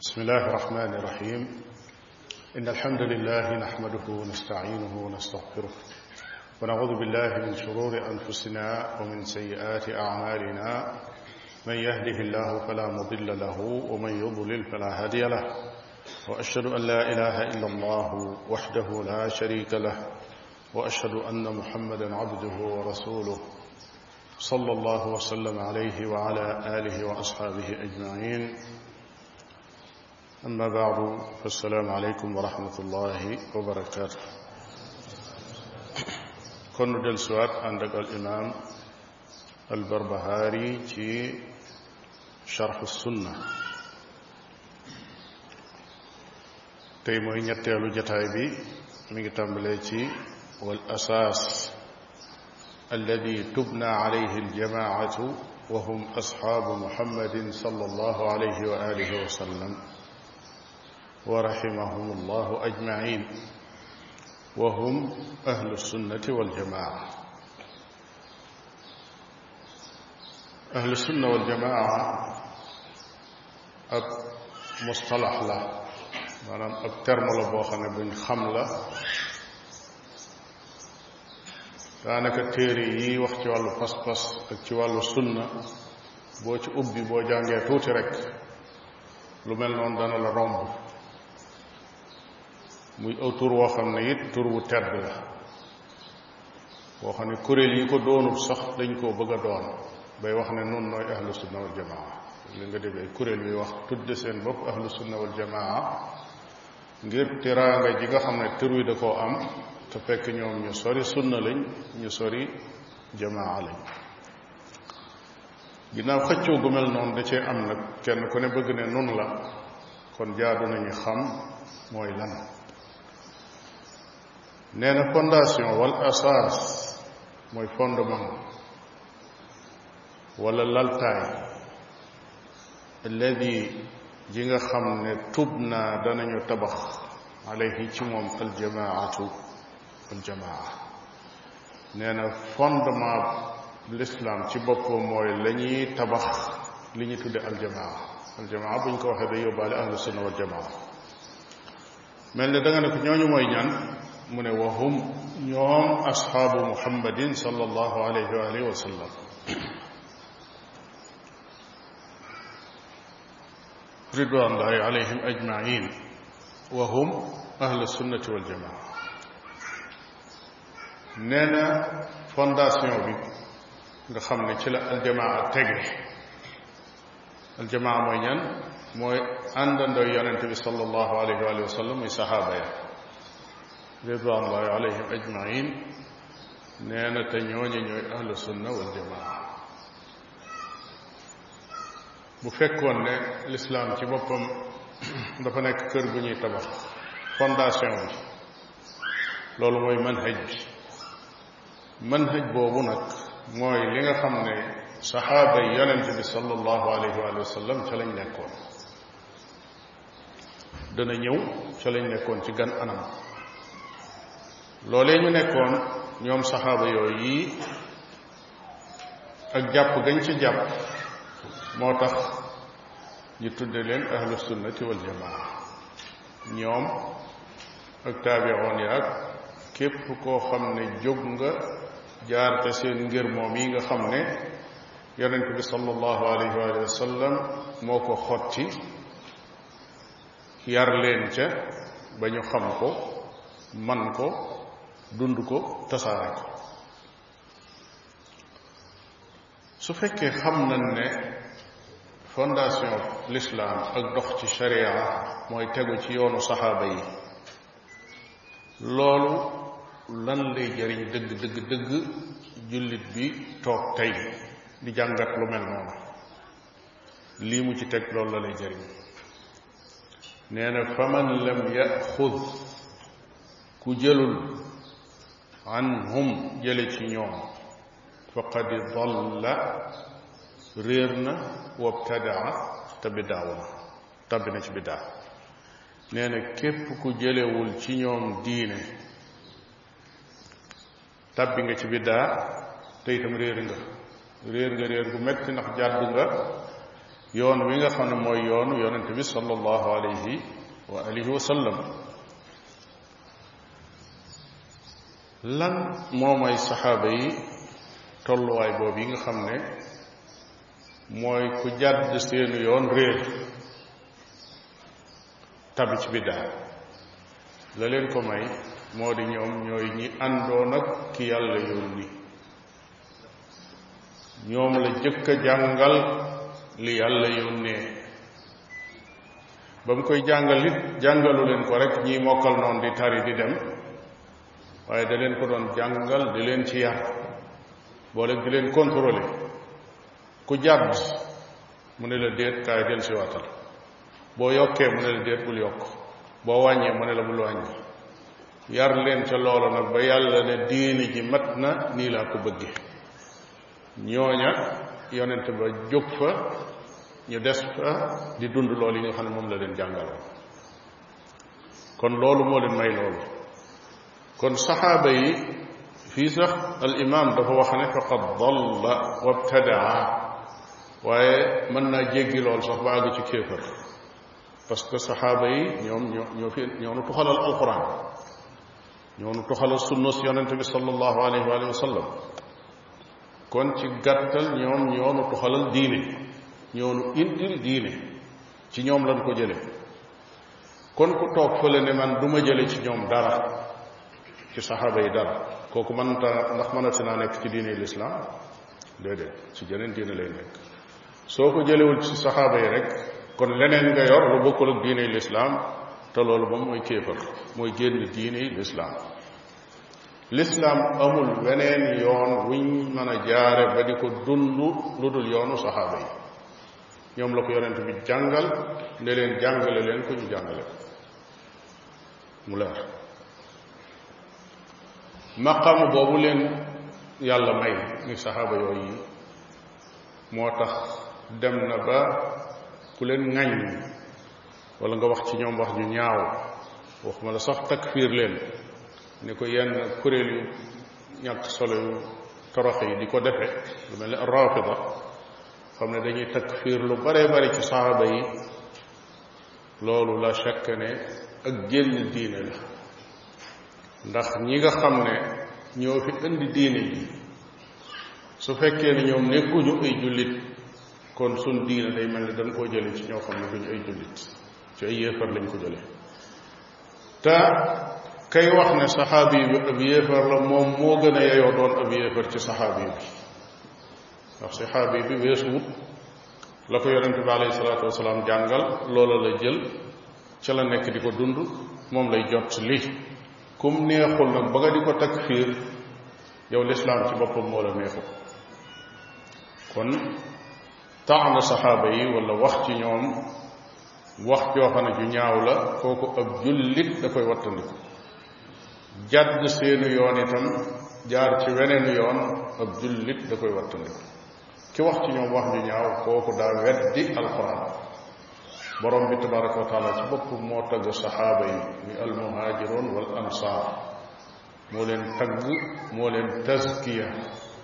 بسم الله الرحمن الرحيم إن الحمد لله نحمده ونستعينه ونستغفره ونعوذ بالله من شرور أنفسنا ومن سيئات أعمالنا من يهده الله فلا مضل له ومن يضلل فلا هادي له وأشهد أن لا إله إلا الله وحده لا شريك له وأشهد أن محمدا عبده ورسوله صلى الله وسلم عليه وعلى آله وأصحابه أجمعين أما بعد فالسلام عليكم ورحمة الله وبركاته كن دل سؤال عندك الإمام البربهاري في شرح السنة تيمو إن يتعلو جتائي بي من والأساس الذي تبنى عليه الجماعة وهم أصحاب محمد صلى الله عليه وآله وسلم ورحمهم الله أجمعين وهم أهل السنة والجماعة أهل السنة والجماعة ab mustalax la maanaam ab terme la boo xam ne buñ xam la daanaka téere yi wax ci wàllu pas-pas ak ci wàllu sunna boo ci ubbi boo jàngee tuuti rek lu mel noonu dana la romb muy aw tur woo xam ne it tur wu tedd la boo xam ne kuréel yi ko doonul sax dañ koo bëgg a doon bay wax ne noonu nooy ahlu sunna wal jamaa li nga dégg ay kuréel yuy wax tudde seen bopp ahlu sunna wal jamaa ngir teraanga ji nga xam ne tur wi da koo am te fekk ñoom ñu sori sunna lañ ñu sori jamaa lañ ginnaaw xëccoo gu mel noonu da cee am nag kenn ku ne bëgg ne nun la kon jaadu nañu xam mooy lan nee na fondation wal asaas mooy fondement wala laltaay alladi ji nga xam ne tub naa danañu tabax alayhi ci moom aljamaatu aljamaa nee na fondement l'islam ci boppam mooy la ñuy tabax li ñu tudde aljamaa aljamaa bu ñu ko waxee day yóbbaale ahlu sunna wal jamaa mel ne da nga ne ko ñooñu mooy ñan mu ne wahum ñoom asxaabu muhammadin sallallahu alayhi wa alihi wa sallam ridwanullahi alayhim ajmain wa hum ahlu sunnati wal jamaa nee na fondation bi nga xam ne ci la aljamaa tege aljamaa mooy ñan mooy àndandoo yonente bi sallallahu alayhi wa alihi wa sallam muy saxaaba ya ridwanullahi alayhim ajmain nee na te ñooñu ñooy ahlu sunna wal jamaa bu fekkoon ne lislaam ci boppam dafa nekk kër gu ñuy tabax fondation bi loolu mooy manhaj bi manhaj boobu nag mooy li nga xam ne saxaaba yi yonente bi sallallahu alayhi wa sallam ca lañ nekkoon dana ñëw ca lañ nekkoon ci gan anam loolee ñu nekkoon ñoom saxaaba yooyu yi ak jàpp gañ ci jàpp moo tax ñu tudde leen ahlu sunnati wal jamaa ñoom ak taabiroon yi ak képp koo xam ne jóg nga jaar te seen ngir moom yi nga xam ne yonent bi sallallahu alayhi wa sallam moo ko xotti yar leen ca ba ñu xam ko man ko dund ko tasaare ko su fekkee xam nañ ne fondation l'islam ak dox ci sharia mooy tegu ci yoonu saxaaba yi loolu lan lay jariñ dëgg dëgg dëgg jullit bi toog tey di jàngat lu mel noonu lii mu ci teg loolu la lay jariñ nee na faman lam yaxud ku jëlul anhum jële ci ñoom faqad dalla réer na wabtadaa te bidaawu na tabbi na ci bidaa nee na képp ku jëlewul ci ñoom diine tabbi nga ci biddaa te itam réer nga réer nga réer gu metti ndax jàdd nga yoon wi nga xam ne mooy yoonu yonente bi sallallahu alayhi wa alihi wa sallam lan moo may saxaaba yi tolluwaay boobu yi nga xam ne mooy ku jàdd seenu yoon réer tabi ci biddaa la leen ko may moo di ñoom ñooy ñi àndoon ak ki yàlla yónni ñoom la jëkk a jàngal li yàlla yónnee ba mu koy jàngal it jàngalu leen ko rek ñiy mokkal noonu di tari di dem waaye da leen ko doon jàngal di leen ci yar boole di leen contrôler ku jàdd mu ne la déet kaay del si waatal boo yokkee mu ne la déet bul yokk boo wàññee mu ne la bul wàññi yar leen ca loolu nag ba yàlla ne diini ji mat na nii laa ko bëgge ñooña yonent ba jóg fa ñu des fa di dund loolu yi nga xam ne moom la leen jàngaloon kon loolu moo leen may loolu kon saxaaba yi fii sax al imam dafa wax ne faqad dalla wabtadaa waaye mën naa jéggi lool sax ba àgg ci kéefër parce que saxaaba yi ñoom ñoo ñoo fi ñoo nu tuxalal alquran ñoo nu tuxalal sunna si yonente bi sallallahu alayhi wa alihi wa sallam kon ci gàttal ñoom ñoo nu tuxalal diine ñoo nu indil diine ci ñoom lañ ko jële kon ku toog fële ne man du ma jële ci ñoom dara ci saxaaba yi dara kooku man ta ndax mënati naa nekk ci diine lislaam déedéet ci jeneen diine lay nekk soo ko jëlewul ci saxaaba yi rek kon leneen nga yor lu bokkul ak diine lislaam te loolu moom mooy kéefar mooy génn diine lislaam lislaam amul weneen yoon wuñ mën a jaare ba di ko dund lu dul yoonu saxaaba yi ñoom la ko yonent bi jàngal ne leen jàngale leen ko ñu jàngale ko mu leer maqamu boobu leen yàlla may ni saxaaba yooyu moo tax dem na ba ku leen ŋañ wala nga wax ci ñoom wax ju ñaaw waxuma la sax takfiir leen ni ko yenn kuréel yu ñàkk solo yu torox yi di ko defe lu mel ne rafida xam ne dañuy takfiir lu bare bare ci saxaaba yi loolu la shakk ne ak génn diine la ndax ñi nga xam ne ñoo fi indi diine ji su fekkee ne ñoom nekkuñu ay jullit kon sun diine day mel ne dañ koo jële ci ñoo xam ne duñu ay jullit ci ay yéefar lañ ko jële te kay wax ne saxaabi bi ab yéefar la moom moo gën a yeyoo doon ab yéefar ci saxaabi bi ndax saxaabi bi weesu wut la ko yonente bi alayhi salaatu wasalaam jàngal loola la jël ca la nekk di ko dund moom lay jot li kum neexul nag ba nga di ko takfiir yow lislaam ci boppam moo la neexu kon taana saxaaba yi wala wax ci ñoom wax joo xam ne ju ñaaw la kooku ab jullit da koy wattandiku jàdd seenu yoon itam jaar ci weneen yoon ab jullit da koy wattandiku ki wax ci ñoom wax ju ñaaw kooku daa weddi alquran borom bi tabaraka wa taala ci bopp moo tagg saxaaba yi mi almuhaajiroon wal ansaar moo leen tagg moo leen taskiya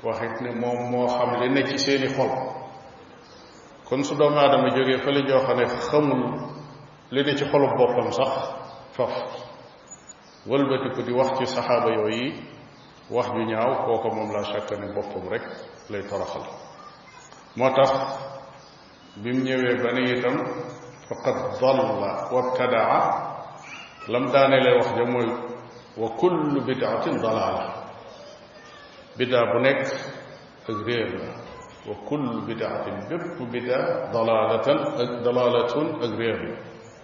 waxit ne moom moo xam li ne ci seeni xol kon su doomu aadama jógee fële joo xam ne xamul li ne ci xolub boppam sax faf wëlbatiku di wax ci saxaaba yooyu wax ju ñaaw kooka moom laa shakka ne boppam rek lay toroxal moo tax bi mu ñëwee ba ne itam faqad dalla wabtadaa lam daaneele wax ja mooy wa kullu bidaatin dalaala bidaa bu nekk ak réer la wa kullu bidaatin bépp bidaa dalaalatan ak dalaalatun ak réer la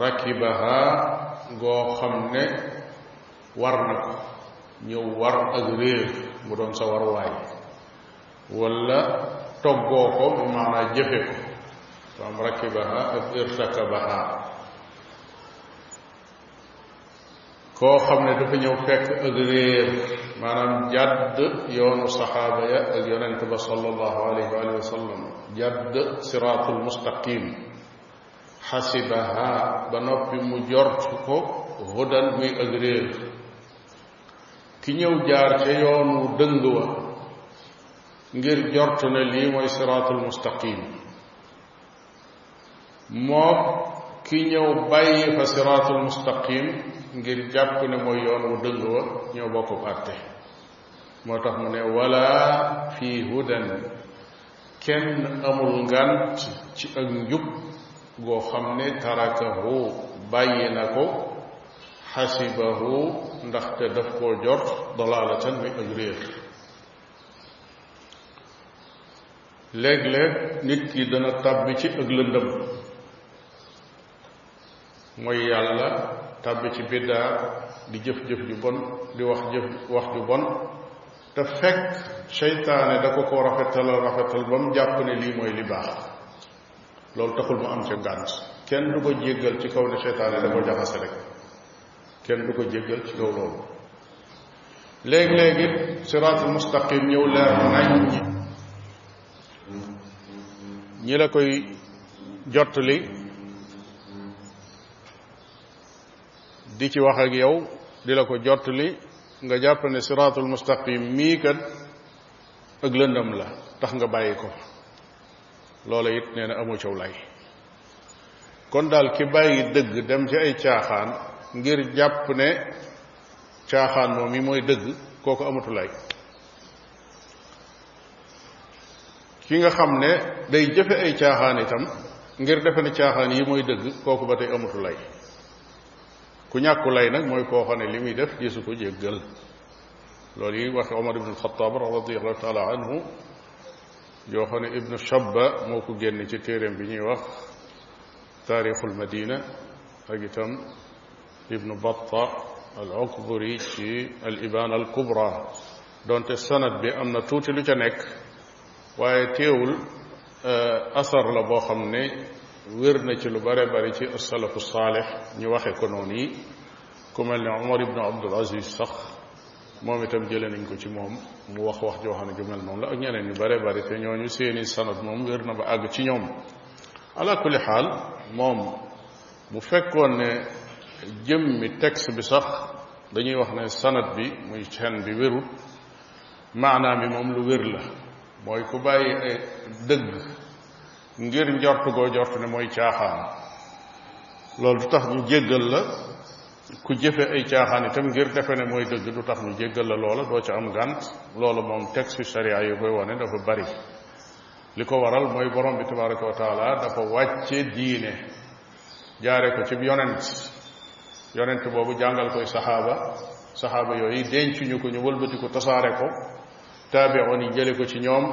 rakibaha goo xam ne war na ko ñëw war ak réer mu doon sa war waay wala toggoo ko bu maanaa jëfe ko faam rakibaha ak irtakabaha koo xam ne dafa ñëw fekk ak réer maanaam jàdd yoonu saxaaba ya ak yonent ba sallallahu alayhi wa sallam jàdd siraatul mustaqim xasibaha ba noppi mu jort ko hudan muy ak réer ki ñëw jaar ca yoon wu dëng wa ngir jort ne lii mooy siraatul mustaqim moo ki ñëw bàyyi fa siraatul mustaqim ngir jàpp ne mooy yoon wu dëng wa ñoo bokk àtte moo tax mu ne wala fii hudan kenn amul ngànt ci ak njub goo xam ne tarakahu bàyyi na ko xasibahu ndaxte daf koo jor dalaalatan mi ak réer léeg-léeg nit ki dana tàbbi ci ak lëndëm mooy yàlla tàbbi ci biddaa di jëf-jëf ju bon di wax jëf wax ju bon te fekk seytaane da ko ko rafetalal rafetal ba mu jàpp ne lii mooy li baax loolu taxul mu am ca ngànt kenn du ko jéggal ci kaw ne seytaane da ko jaxase rek kenn du ko jéggal ci kaw loolu léegi-léegi siraatul mustaqim ñëw leer nañ ñi ñi la koy jottali di ci wax ak yow di la ko jottali nga jàpp ne siraatul mustaqim mii kat ak lëndam la tax nga bàyyi ko loola it nee na amu caw lay kon daal ki bàyyi dëgg dem ci ay caaxaan ngir jàpp ne caaxaan moom yi mooy dëgg kooku amatu lay ki nga xam ne day jëfe ay caaxaan itam ngir defe ne caaxaan yi mooy dëgg kooku ba tey amatu lay ku ñàkku lay nag mooy koo xam ne li muy def gisu ko jéggal loolu yi wax Omar ibn Xataab radiallahu taala anhu yoo xam ne ibnu Shabba moo ko génn ci téeréem bi ñuy wax taarixul Madina ak itam ibnu Batta al Ukburi ci al Ibaan al Kubra donte sanad bi am na tuuti lu ca nekk waaye teewul euh, asar la boo xam ne wér na ci lu bare bari ci asalafu saalix ñu waxe ko noonu yi ku mel ne Omar ibnu Abdul Aziz sax moom itam jëlee nañ ko ci moom mu wax wax joo xam ne ju mel noonu la ak ñeneen ñu bare bari te ñooñu seeni sanad moom wér na ba àgg ci ñoom ala kulli xaal moom bu fekkoon ne jëmmi texte bi sax dañuy wax ne sanat bi muy ceen bi wérul maanaam bi moom lu wér la mooy ku bàyyi ay dëgg ngir njort goo jort ne mooy caaxaan loolu du tax ñu jéggal la ku jëfe ay caaxaan itam ngir defe ne mooy dëgg du tax ñu jéggal la loola doo ca am gànt loolu moom texte sharia yi koy wane dafa bari li ko waral mooy borom bi tabaraka wa taala dafa wàcce diine jaare ko ci yonent yonent boobu jàngal koy saxaaba saxaaba yooyu dencuñu ko ñu wëlbati ko tasaare ko taabiroon yi jële ko ci ñoom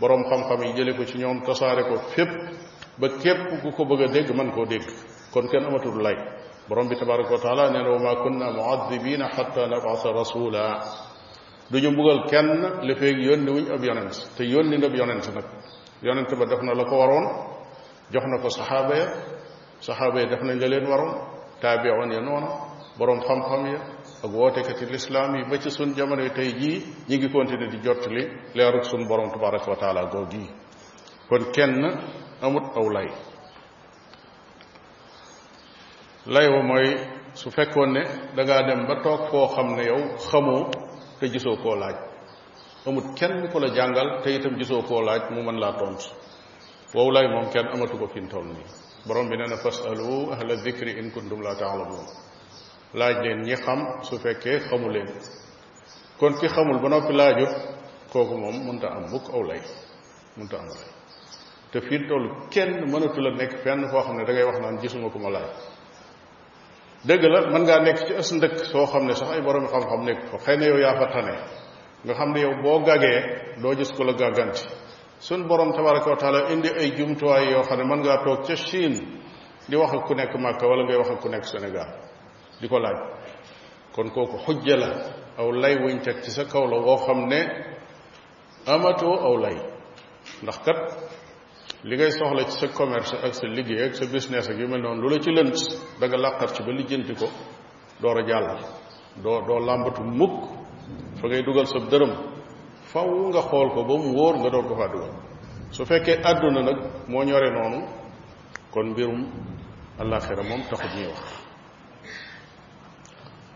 boroom xam-xam yi jële ko ci ñoom tasaare ko fépp ba képp ku ko bëgg a dégg mën koo dégg kon kenn amatul lay borom bi tabaraka wa taala nee na wa ma kunna muadibina xata nabasa rasula du ñu mbugal kenn li feeg yónni wuñ ab yonent te yónni na ab yonent nag yonent ba def na la ko waroon jox na ko saxaaba ya saxaaba ya def nañ la leen waroon taabiwoon ya noona boroom xam-xam ya ak wootekati lislaam yi ba ci suñ jamono yi tey jii ñi ngi continuer di jottali leerug suñ borom tabaraka wa taala goo gii kon kenn amut aw lay lay wa mooy su fekkoon ne dangaa dem ba toog foo xam ne yow xamoo te gisoo koo laaj amut kenn ku la jàngal te itam gisoo koo laaj mu mën laa tontu wow lay moom kenn amatu ko fi mu toll nii borom bi nee na fasalu ahla dikri in kuntum la taalamuun laaj leen ñi xam su fekkee xamu leen kon ki xamul ba noppi laajut kooku moom mënta am mukk aw lay mënta am lay te fii toll kenn mënatu la nekk fenn foo xam ne da ngay wax naan gisuma ko ma laaj dëgg la mën ngaa nekk ci ës ndëkk soo xam ne sax ay borom xam-xam nekk ko xëy na yow yaa fa tane nga xam ne yow boo gàggee doo gis ko la gàgganti suñ borom tabaraka wa taala indi ay jumtuwaay yoo xam ne mën ngaa toog ca Chine di wax ak ku nekk Màkka wala ngay wax ak ku nekk Sénégal di ko laaj kon kooku xujja la aw lay wuñ teg ci sa kaw la woo xam ne amatoo aw lay ndax kat li ngay soxla ci sa commerce ak sa liggéey ak sa business ak yu mel noonu lu la ci lënt da nga làqar ci ba lijjanti ko door a jàll doo doo làmbatu mukk fa ngay dugal sa dërëm faw nga xool ko ba mu wóor nga door ko faa dugal su fekkee àdduna nag moo ñore noonu kon mbirum àllaaxira moom taxut ñuy wax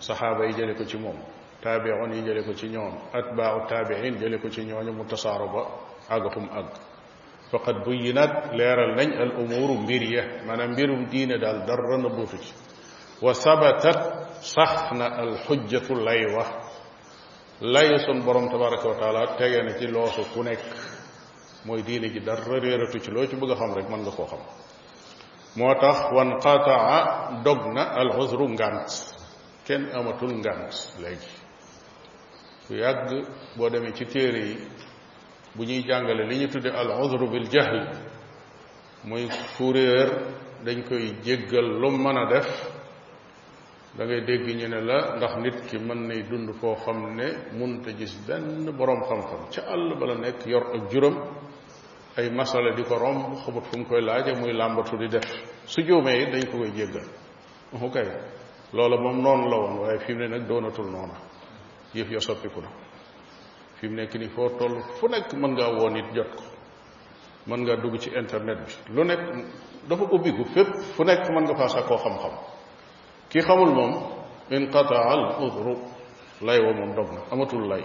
saxaaba yi jële ko ci moom taabiun yi jële ko ci ñoom atbaau taabiin jële ko ci ñooñu mu tasaaro ba àgg xum àgg faqad buyinat leeral nañ al umuru mbir ya maanaam mbirum diine daal dara na buutu ci wa sabatat sax na al xujjatu lay wax lay sun borom tabaraka wa taala tege na ci loosu ku nekk mooy diine ji dara réeratu ci loo ci bëgg a xam rek mën nga koo xam moo tax wan qataa dog na al uzru ngànt kenn amatul ngànt léegi bu yàgg boo demee ci téere yi bu ñuy jàngale li ñu tudde al uzru bil jahl muy kuréer dañ koy jéggal lu mën a def da ngay dégg ñu ne la ndax nit ki mën nay dund foo xam ne munta gis benn boroom xam-xam ca àll bala nekk yor ak juróom ay masala di ko romb xamut fu mu koy laaje muy làmbatu di def su juumee it dañ ko koy jéggal mu kay loola moom noonu la woon waaye fi mu ne nag doonatul noona yëf ya soppiku na fi mu nekk ni foo toll fu nekk mën ngaa woo nit jot ko mën ngaa dugg ci internet bi lu nekk dafa ubbiku fépp fu nekk mën nga faa sàkkoo xam-xam ki xamul moom inqataa al udru lay wa moom dog na amatul lay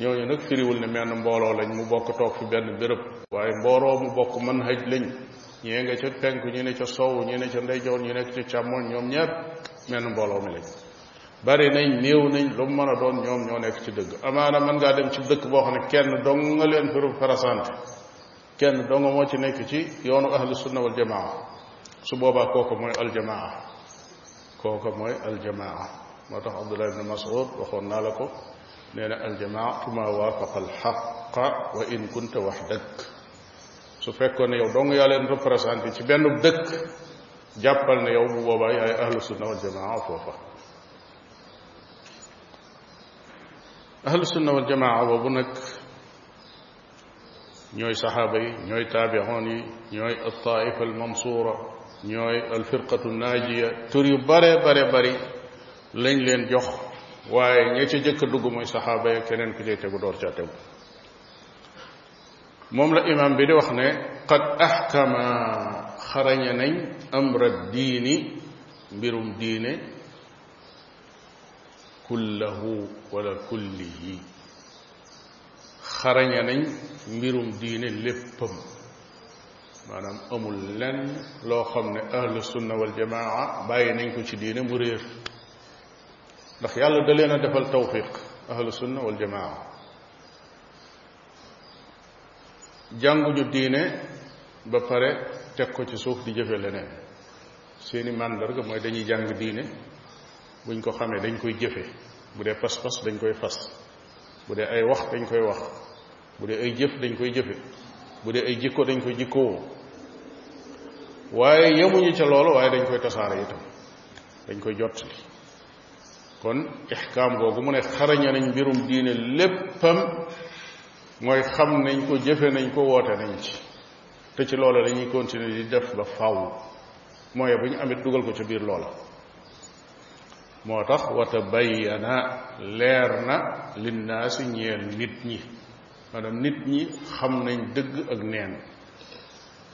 ñooñu nag firiwul ne menn mbooloo lañ mu bokk toog fi benn béréb waaye mbooloo mu bokk mën haj lañ ñee nga ca penk ñu ne ca sow ñu ne ca ndeyjoor ñu nekk ca càmmoñ ñoom ñepp menn mbooloo mi lañ bari nañ néew nañ lu mu mën a doon ñoom ñoo nekk ci dëgg amaana mën ngaa dem ci dëkk boo xam ne kenn dong nga leen firu farasante kenn doo nga moo ci nekk ci yoonu ahlu sunna wal jamaa su boobaa kooku mooy aljamaa kooku mooy aljamaa moo tax abdullah ibn mas'ud waxoon naa la ko nee na aljamaatu ma waafaqa alxaqa wa in kunta waxdak su fekkoon ne yow dong yaa leen représenté ci benn dëkk jàppal ne yow bu boobaa yaay ahlu sunna wal jamaa foofa ahlu sunna wal jamaa boobu nag ñooy saxaaba yi ñooy taabixoon yi ñooy altaifa almansuura ñooy alfirqatu naajiya tur yu bare bare bari lañ leen jox waaye ña ca jëkk a dugg mooy saxaaba ya keneen ku cay tegu door caa tegu moom la imam bi di wax ne qad axkama xaraña nañ amra diini mbirum diine kullahu wala kullihi xaraña nañ mbirum diine léppam maanaam amul lenn loo xam ne ahlu sunna wal jamaa bàyyi nañ ko ci diine mu réer ndax yàlla da leen a defal tawfiq ahlu sunna wal jamaa jànguñu diine ba pare teg ko ci suuf di jëfe leneen seeni màndarga mooy dañuy jàng diine buñ ko xamee dañ koy jëfe bu dee pas-pas dañ koy fas bu dee ay wax dañ koy wax bu dee ay jëf dañ koy jëfe bu dee ay jikko dañ koy jikkoo waaye yemuñu ca loolu waaye dañ koy tasaare itam dañ koy jottali kon ixkaam googu mu ne xaraña nañ mbirum diine léppam mooy xam nañ ko jëfe nañ ko woote nañ ci te ci loola la ñuy continuer di def ba faaw mooy bu ñu amit dugal ko ca biir loola moo tax wa tabayyana leer na linnaasi ñeel nit ñi maanaam nit ñi xam nañ dëgg ak neen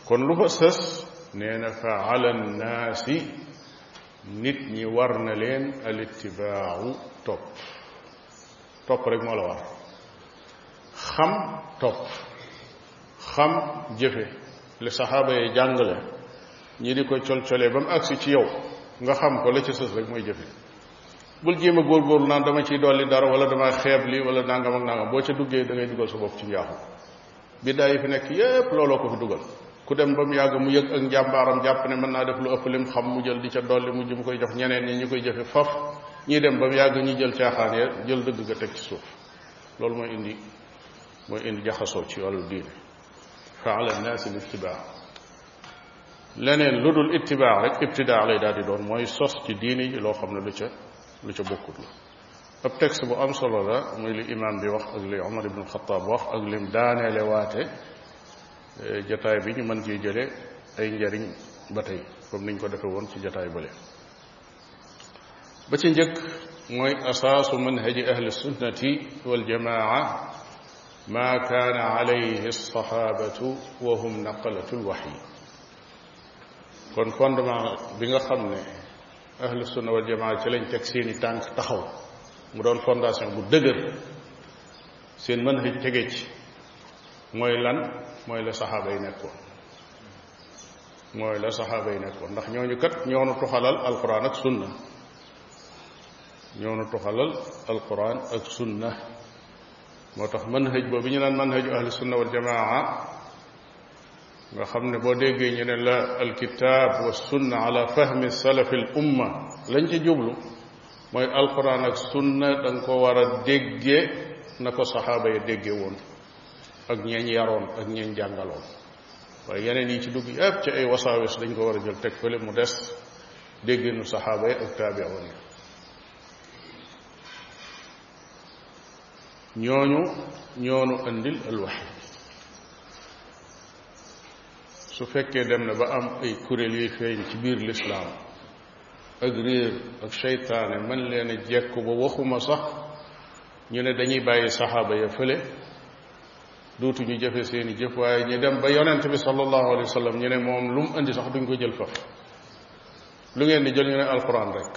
kon lu fa sës nee na fa ala nnaasi nit ñi war na leen al ittibaawu topp topp rek moo la war xam topp xam jëfe li saxaaba yi jàngale ñi di ko col-colee ba mu agsi ci yow nga xam ko la ci sës rek mooy jëfe bul jéem a góorgóorlu naan dama ciy dolli dara wala dama xeeb li wala nangam ak nangam boo ca duggee da ngay dugal sa bopp ci njaaxum biddaa yi fi nekk yépp looloo ko fi dugal ku dem ba mu yàgg mu yëg ak njàmbaaram jàpp ne mën naa def lu ëpp lim xam mu jël di ca dolli mu jëm koy jox ñeneen ñi ñu koy jëfe faf ñuy dem ba mu yàgg ñu jël caaxaan ya jël dëgg ga teg ci suuf loolu mooy indi mooy indi jaxasoo ci wàllu diine fa ala nnaasi l ittibaa leneen lu dul ittibaa rek ibtidaa lay daal di doon mooy sos ci diine yi loo xam ne lu ca lu ca bokkut la ab texte bu am solo la muy li imam bi wax ak li omar ibnu alxataab wax ak lim daaneele waate jataay bi ñu mën ciy jële ay njariñ ba tey comme niñ ko defe woon ci jataay bële ba ci njëkk mooy asaasu manhaji ahli sunnati waljamaa ma kaana alayhi alsahabatu wa hum naqalatu lwaxyi kon fondement bi nga xam ne ahlu sunna wal jamaa ci lañ teg seeni tànk taxaw mu doon fondation bu dëgër seen mën xëj tege ci mooy lan mooy la saxaaba yi nekkoon mooy la saxaaba yi nekkoon ndax ñooñu kat ñoo nu tuxalal alquran ak sunna ñoo nu tuxalal alquran ak sunna moo tax manhaj boobu ñu naan manhaju ahli sunna wal jamaa nga xam ne boo déggee ñu ne la alkitab wa sunna ala fahmi salafi al umma lañ ci jublu mooy alquran ak sunna da nga ko war a dégge na ko saxaaba ya dégge woon ak ñeeñ yaroon ak ñeeñ jàngaloon waaye yeneen yi ci dugg yépp ci ay wasaawis dañ ko war a jël teg fële mu des dégginu saxaaba yi ak taabiwoon yi ñooñu ñoonu andil alwaxi su fekkee dem na ba am ay kuréel yuy feeñ ci biir lislaam ak réer ak seytaane man leen a jekku ba waxuma sax ñu ne dañuy bàyyi saxaaba ya fële dootuñu jëfe seeni jëf waaye ñu dem ba yonent bi sallallahu alayhi wa sallam ñu ne moom lu mu indi sax duñ ko jël faf lu ngeen di jël ñu ne alquran rek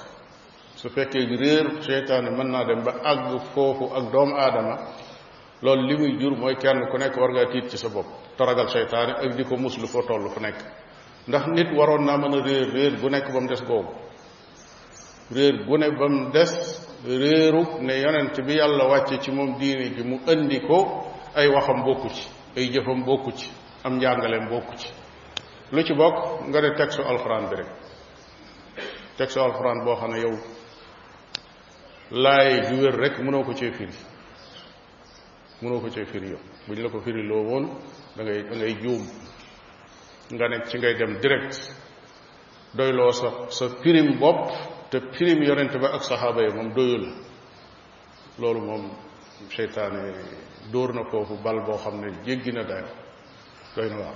su fekkee réer seytaane mën naa dem ba àgg foofu ak doomu aadama loolu li muy jur mooy kenn ku nekk war ngaa tiit ci sa bopp te ragal seytaane ak di ko muslu foo toll fu nekk ndax nit waroon naa mën a réer réer gu nekk ba mu des googu réer gu ne ba mu des réeru ne yonent bi yàlla wàcce ci moom diine ji mu indi ko ay waxam bokku ci ay jëfam bokku ci am njàngaleem bokku ci lu ci bokk nga ne texte alxuraan bi rek texte alxuraan boo xam ne yow laaye ju wér rek mënoo ko cee firi mënoo ko cee firi yow bu ñu la ko firi loo woon da ngay da ngay juum nga nekk ci ngay dem direct doyloo sa sa pirim bopp te pirim yonent ba ak saxaaba yi moom doyul loolu moom seytaane dóor na foofu bal boo xam ne jéggi na dayo doy na waar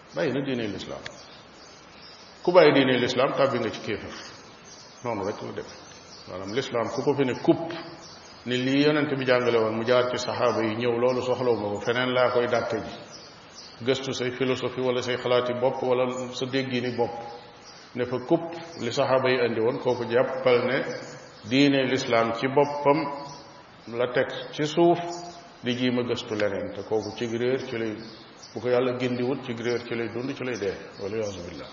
bàyyi na diine lislaam ku bàyyi diine lislaam tàbbi nga ci kéefar noonu rek la def maanaam lislaam ku ko fi ne kupp ni lii yonent bi jàngale woon mu jaar ci saxaaba yi ñëw loolu soxlaw ma ko feneen laa koy dàtte ji gëstu say philosophie wala say xalaati bopp wala sa déggi ni bopp ne fa kupp li saxaaba yi indi woon kooku jàppal ne diine lislaam ci boppam la teg ci suuf di jiima gëstu leneen te kooku ci réer ci lay bu ko yàlla gindiwut ci réer ci lay dund ci lay dee wala yaasu billah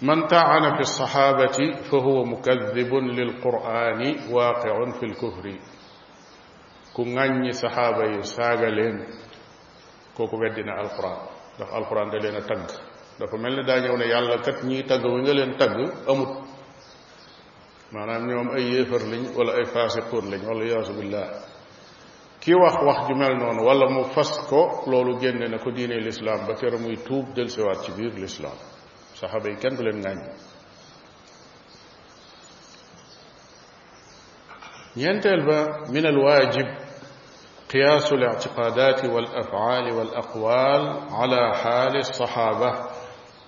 man taana fi saxaabati fa huwa mukadibun lil qurani waaqiun fi lkufri ku ŋàññi saxaaba yi saaga leen kooku weddina alquran ndax alquran da leen a tagg dafa mel ne daa ñëw ne yàlla kat ñiy tagg wi nga leen tagg amut maanaam ñoom ay yéefar lañ wala ay faasiquun lañ wala yaasu billah ki wax wax ju mel noonu wala mu fas ko loolu génne na ko diine lislaam ba kër muy tuub delsiwaat ci biir lislaam saxaaba yi kenn du leen ngàññ ñeenteel ba min al waajib qiyaasu al ictiqaadaati wal afaali wal aqwaal ala xaali saxaaba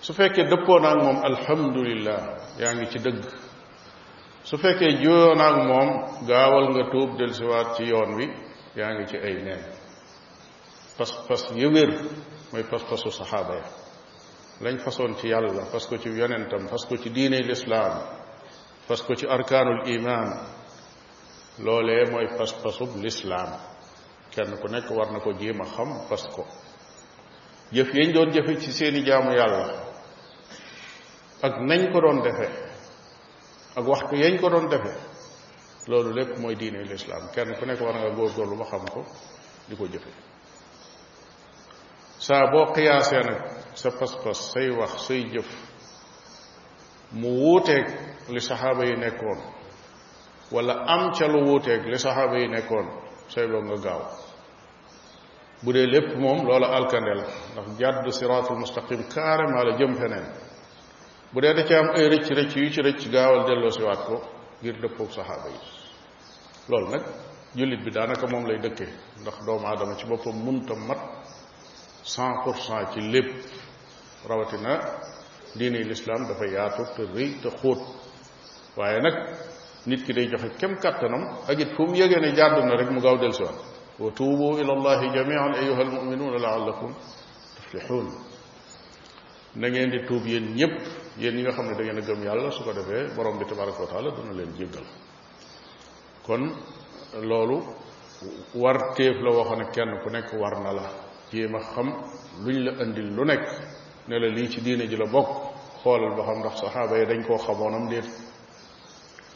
su fekkee dëppoo naa ak moom alhamdulillah yaa ngi ci dëgg su fekkee juyoo naa ak moom gaawal nga tuub dellusiwaat ci yoon wi yaa ngi ci ay neen pas-pas ya wér mooy pas-pasu saxaaba ya lañ fasoon ci yàlla fas ko ci yonentam fas ko ci diine lislaam fas ko ci arkaanul iman loolee mooy pas-pasub lislaam kenn ku nekk war na ko jéem a xam parce que jëf yañ doon jëfe ci seeni jaamu yàlla ak nañ ko doon defe ak waxtu yañ ko doon defe loolu lépp mooy diine lislaam kenn ku nekk war nga góorgóorlu ba xam ko di ko jëfe saa boo xiyaasee nag sa pas-pas say wax say jëf mu wuuteeg li saxaaba yi nekkoon wala am ca lu wuuteeg li saxaaba yi nekkoon sooy boo nga gaaw bu dee lépp moom loola alkande la ndax jàdd siraatul mustaqim carrément la jëm feneen bu dee da ci am ay rëcc rëcc yu ci rëcc gaawal delloo si waat ko ngir dëppoog saxaaba yi loolu nag jullit bi daanaka moom lay dëkke ndax doomu aadama ci boppam munta mat cent pour cent ci lépp rawatina diine lislaam dafa yaatu te rëy te xóot waaye nag nit ki day joxe kem kàttanam ak it fu mu yëgee ne jàddu na rek mu gaaw dellusiwaat wa tuubu ila allahi jamian ayuha almuminuuna laallakum tuflixuun na ngeen di tuub yéen ñëpp yéen ñi nga xam ne da ngeen a gëm yàlla su ko defee borom bi tabaraka wa taala dana leen jéggal kon loolu war téef la waxoon ne kenn ku nekk war na la jéem a xam luñ la indil lu nekk ne la lii ci diine ji la bokk xoolal ba xam ndax saxaaba yi dañ koo xamoonam déet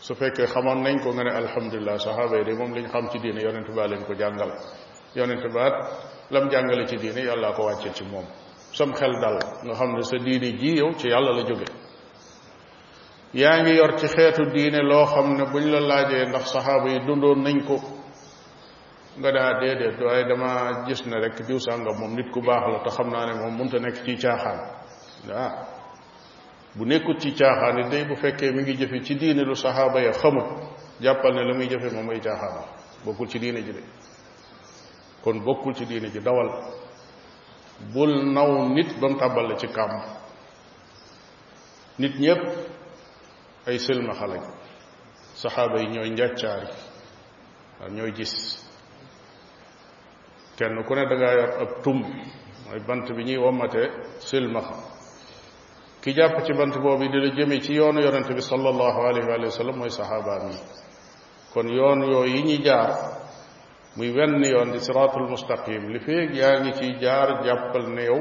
su fekkee xamoon nañ ko nga ne alhamdulilah saxaaba yi de moom lañ xam ci diine yonent baa leen ko jàngal yonent baat lam jàngale ci diine yàllaa ko wàcce ci moom sam xel dal nga xam ne sa diine ji yow ci yàlla la jóge yaa ngi yor ci xeetu diine loo xam ne buñ la laajee ndax saxaaba yi dundoon nañ ko nga daa déedéet waaye dama gis ne rek diw sàngam moom nit ku baax la te xam naa ne moom mënta nekk ci caaxaan ah bu nekkut ci caaxaan it day bu fekkee mi ngi jëfe ci diine lu saxaaba ya xamut jàppal ne la muy jëfe moom ay caaxaan la bokkul ci diine ji de kon bokkul ci diine ji dawal bul naw nit ba mu tàbbal la ci kàmm nit ñépp ay silmaxa lañ saxaaba yi ñooy njàccaar yi waaw ñooy gis kenn ku ne dangaa yor ab tum mooy bant bi ñuy wommatee silmaxa ki jàpp ci bant boobu di la jëme ci yoonu yonent bi sallallahu alayhi wa sallam mooy saxaabaam yi kon yoon yooyu yi ñuy jaar muy wenn yoon di siraatul mustaqim li feeg yaa ngi ciy jaar jàppal ne yow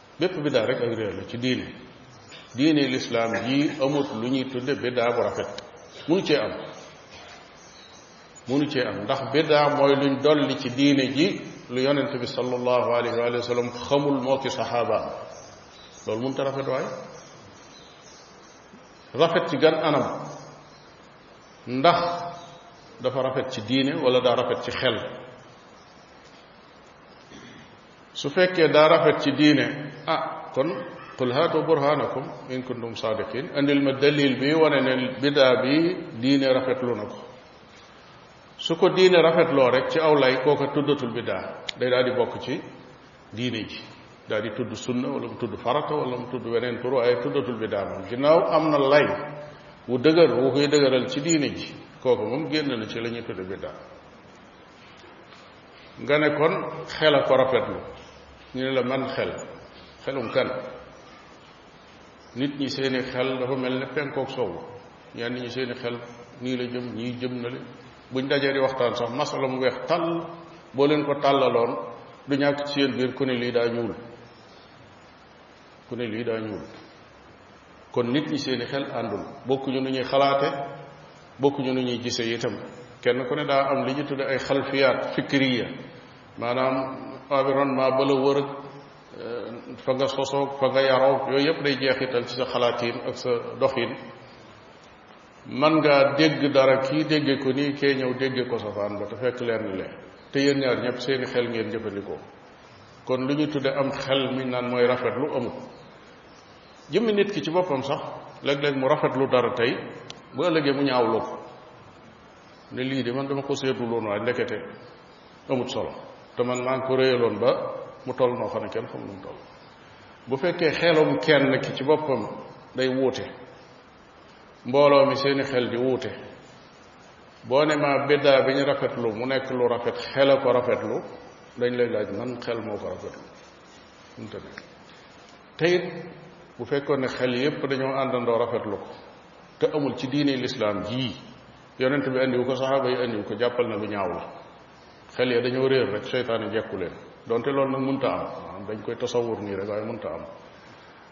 bépp bidaa rek ak réer la ci diine diine lislaam jii amut lu ñuy tudde bidaa bu rafet munu cee am munu cee am ndax bidaa mooy luñ dolli ci diine ji lu yonente bi sallallahu alayhi wa sallam xamul moo ki saxaabaam loolu mënut a rafet waay rafet ci gan anam ndax dafa rafet ci diine wala daa rafet ci xel su fekkee daa rafet ci diine ah kon qul haatu burhanakum in kuntum saadiqin andil ma dalil bi wane ne bidaa bi diine rafetlu na ko su ko diine rafetloo rek ci aw lay kooka tuddatul bidaa day daal di bokk ci diine ji daal di tudd sunna wala mu tudd farata wala mu tudd weneen tur waaye tuddatul bidaa moom ginnaaw am na lay wu dëgër wu koy dëgëral ci diine ji kooku moom génn na ci la ñuy tudde bidaa nga ne kon xel a ko rafetlu ñu ne la man xel xelum kan nit ñi seeni xel dafa mel ne penkook sow ñenn ñi seeni xel nii la jëm ñii jëm na le buñ dajee di waxtaan sax masala mu weex tàll boo leen ko tàllaloon du ñàkk ci seen biir ku ne lii daa ñuul ku ne lii daa ñuul kon nit ñi seeni xel àndul bokkuñu nu ñuy xalaate bokkuñu nu ñuy gise itam kenn ku ne daa am li ñu tudde ay xalfiyaat fikriya maanaam environnement ba la wër euh, fa nga sosoog fa nga yaroog yooyu yëpp day jeexital ci sa xalaatiin ak sa doxin man ngaa dégg dara kii dégge ko nii kee ñëw dégge ko safaan ba te fekk leen le te yéen ñaar ñëpp seeni xel ngeen jëfandikoo kon lu ñu tudde am xel mi naan mooy rafet lu amul jëmmi nit ki ci boppam sax léeg-léeg mu rafet lu dara tey bu ëllëgee mu ñaawloo ko ne lii de man dama ko seetluloon waaye ndekete amut solo te man maa ngi ko réyaloon ba mu toll noo xam ne kenn xam nu mu toll bu fekkee xelam kenn ki ci boppam day wuute mbooloo mi seeni xel di wuute boo ne maa biddaa bi ñu rafetlu mu nekk lu rafet xel a ko rafetlu dañ lay laaj man xel moo ko rafetlu mu te nekk te it bu fekkoon ne xel yépp dañoo àndandoo rafetlu ko te amul ci diine lislaam jii yonent bi andiwu ko saxaaba yi andiwu ko jàppal na lu ñaaw la xel ya dañoo réer rek seytaane jekku leen donte loolu nag mënta am dañ koy tasawur nii rek waaye mënta am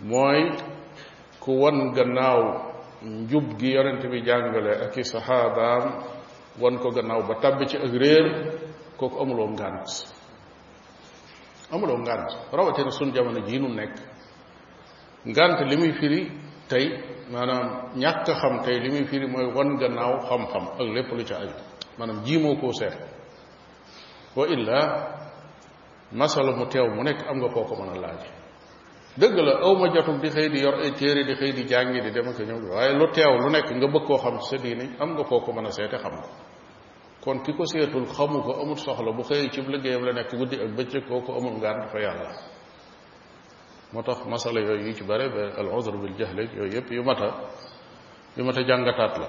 mooy ku wan gannaaw njub gi yonent bi jàngale ak i saxaabaam wan ko gannaaw ba tàbbi ci ak réer kooku amuloo ngànt amuloo ngànt rawatina suñ jamono jii nu nekk ngànt li muy firi tey maanaam ñàkk xam tey li muy firi mooy wan gannaaw xam-xam ak lépp lu ca aju maanaam jiimoo koo seet wa illa masala mu teew mu nekk am nga koo ko mën a laaj dëgg la aw ma jotum di xëy di yor ay téere di xëy di jàngi di dem ak a ñëw waaye lu teew lu nekk nga bëgg koo xam sa diine am nga koo ko mën a seete xam ko kon ki ko seetul xamu ko amul soxla bu xëyee ci liggéeyam la nekk guddi ak bëccëg kooku amul ngànt fa yàlla moo tax masala yooyu yu ci bare ba al uzr bil jahl yooyu yëpp yu mat a yu mat a jàngataat la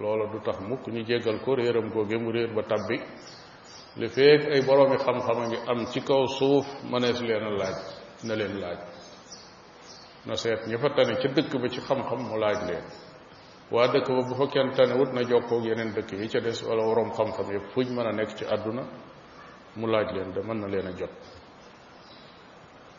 loola du tax mukk ñu jéggal ko réeram googe mu réer ba tabbi li feeg ay boroomi xam-xam a ngi am ci kaw suuf mënees leen a laaj na leen laaj na seet ñi fa tane ca dëkk ba ci xam-xam mu laaj leen waa dëkk ba bu fa kenn tane wut na jokkoog yeneen dëkk yi ca des wala waroom xam-xam yëpp fuñ mën a nekk ci àdduna mu laaj leen de mën na leen a jot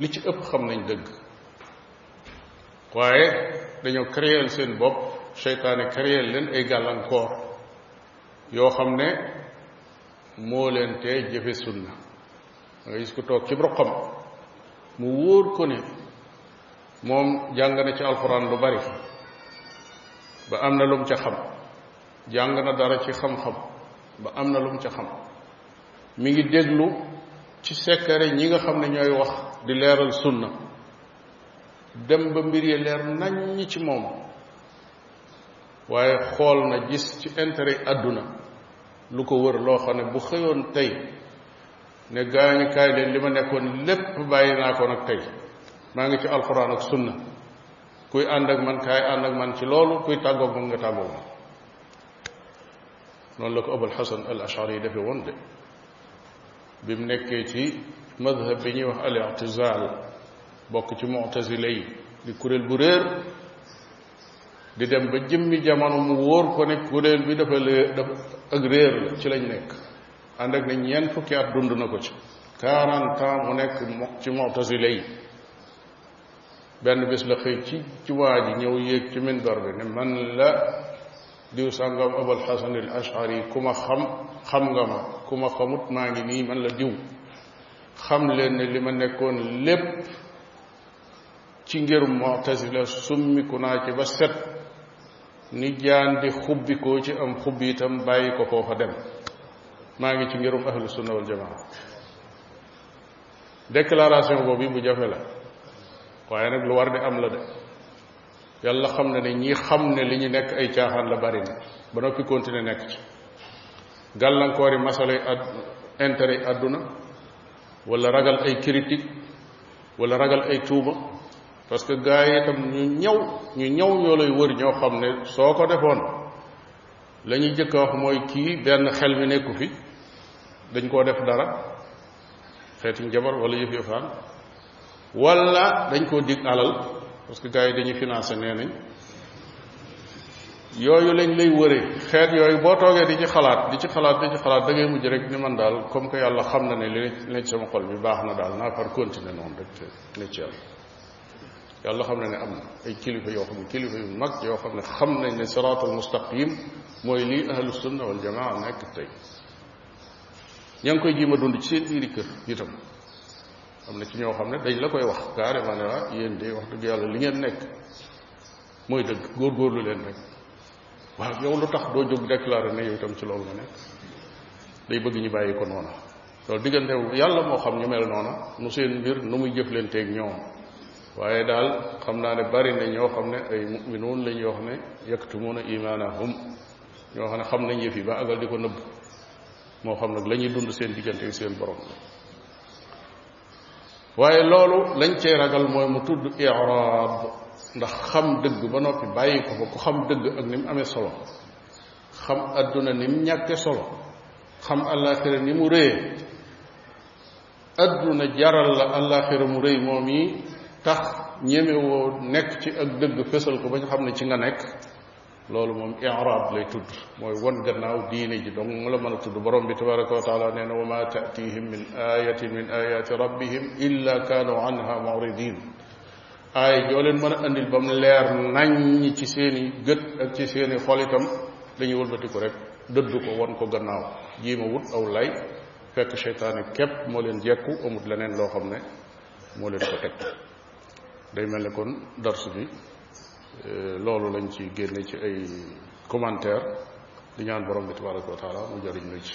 li ci ëpp xam nañ dëgg waaye dañoo créer seen bopp seytaane créer leen ay gàllankoor yoo xam ne moo leen tee jëfe sunna nga gis ko toog ci roqam mu wóor ko ne moom jàng na ci alxuraan lu bari ba am na lu mu ca xam jàng na dara ci xam-xam ba am na lu mu ca xam mi ngi déglu ci sekkare ñi nga xam ne ñooy wax di leeral sunna dem ba mbir yi leer naññ ci moom waaye xool na gis ci intérêt àdduna lu ko wër loo xam ne bu xëyoon tey ne gaañu kaay leen li ma nekkoon lépp bàyyi naa ko nag tey maa ngi ci alxuraan ak sunna kuy ànd ak man kaay ànd ak man ci loolu kuy tàggoog man nga tàggoog man noonu la ko abul xasan al ashari defe woon de bi mu nekkee ci madhab bi ñuy wax al i'tizaal bokk ci mu'tazila yi di kuréel bu réer di dem ba jëmmi jamono mu wóor ko ne kuréel bi dafa lée dafa ak réer la ci lañ nekk ànd ak ne ñeent fukki at dund na ko ci quarante ans mu nekk ci mu'tazila yi benn bis la xëy ci ci waa ji ñëw yéeg ci minbar bi ne man la diw sàngam abul xasan al ashari ku ma xam xam nga ma ku ma xamut maa ngi nii man la diw xam leen ne li ma nekkoon lépp ci ngirum mu'tazila summiku naa ci ba set ni jaan di xubbikoo ci am xubbi itam bàyyi ko foofa dem maa ngi ci ngirum ahlu sunna wal jamaa déclaration boobu bu jafe la waaye nag lu war di am la de yàlla xam na ne ñi xam ne li ñu nekk ay caaxaan la bari na ba noppi continuer nekk ci gàllankoori masalay ad intérêt yi àdduna wala ragal ay critique wala ragal ay tuuma parce que gars yi itam ñu ñëw ñu ñëw ñoo lay wër ñoo xam ne soo ko defoon la ñuy jëkk a wax mooy kii benn xel mi nekku fi dañ koo def dara xeetu njabar wala yëf yëfaan wala dañ koo dig alal parce que gars yi dañuy financé nee nañ yooyu lañ lay wëree xeet yooyu boo toogee di ci xalaat di ci xalaat di ci xalaat da ngay mujj rek ni man daal comme que yàlla xam na ne li nekk sama xol bi baax na daal naa far continuer noonu rek te ne ci yàlla yàlla xam na ne am na ay kilifa yoo xam ne kilifa yu mag yoo xam ne xam nañ ne siraatul mustaqim mooy lii ahlu sunna wal jamaa nekk tey ña ngi koy jéem a dund ci seen biiri kër itam am na ci ñoo xam ne dañ la koy wax carrément ne waa ah, yéen de wax dëgg yàlla li ngeen nekk mooy dëgg góorgóorlu leen rek waaw yow lu tax doo jóg déclaré ne yow itam ci loolu nga nekk day bëgg ñu bàyyi ko noona loolu diggante yàlla moo xam ñu mel noona nu seen mbir nu muy jëf leen jëflanteeg ñoom waaye daal xam naa ne bari na ñoo xam ne ay muminuun lañ yoo xam ne yaktumuuna imaanahum ñoo xam ne xam nañ yëf yi ba àggal di ko nëbb moo xam nag la ñuy dund seen diggante ak seen borom waaye loolu lañ cay ragal mooy mu tudd iraab ndax xam dëgg ba noppi bàyyi ko fa ku xam dëgg ak ni mu amee solo xam adduna ni mu ñàkke solo xam àllaaxira ni mu rëye adduna jaral la àllaaxira mu rëy moom yi tax ñemewoo nekk ci ak dëgg fésal ko ba ñu xam ne ci nga nekk loolu moom iraab lay tudd mooy won gannaaw diine ji dong la mën a tudd borom bi tabaraka wa taala nee na wa ma tatihim min ayatin min ayati rabbihim illa kaanu anha muridin aaya joo leen mën a andil ba mu leer naññ ci seeni gët ak ci seeni xol itam dañuy wëlbatiku rek dëdd ko won ko gannaaw jiima wut aw lay fekk seytaane képp moo leen jekku amut leneen loo xam ne moo leen ko teg day mel ne kon darsu bi eh, loolu lañ ci génne ci ay commentaire di ñaan borom bi tabaraka wa taala mu jariñ nu ci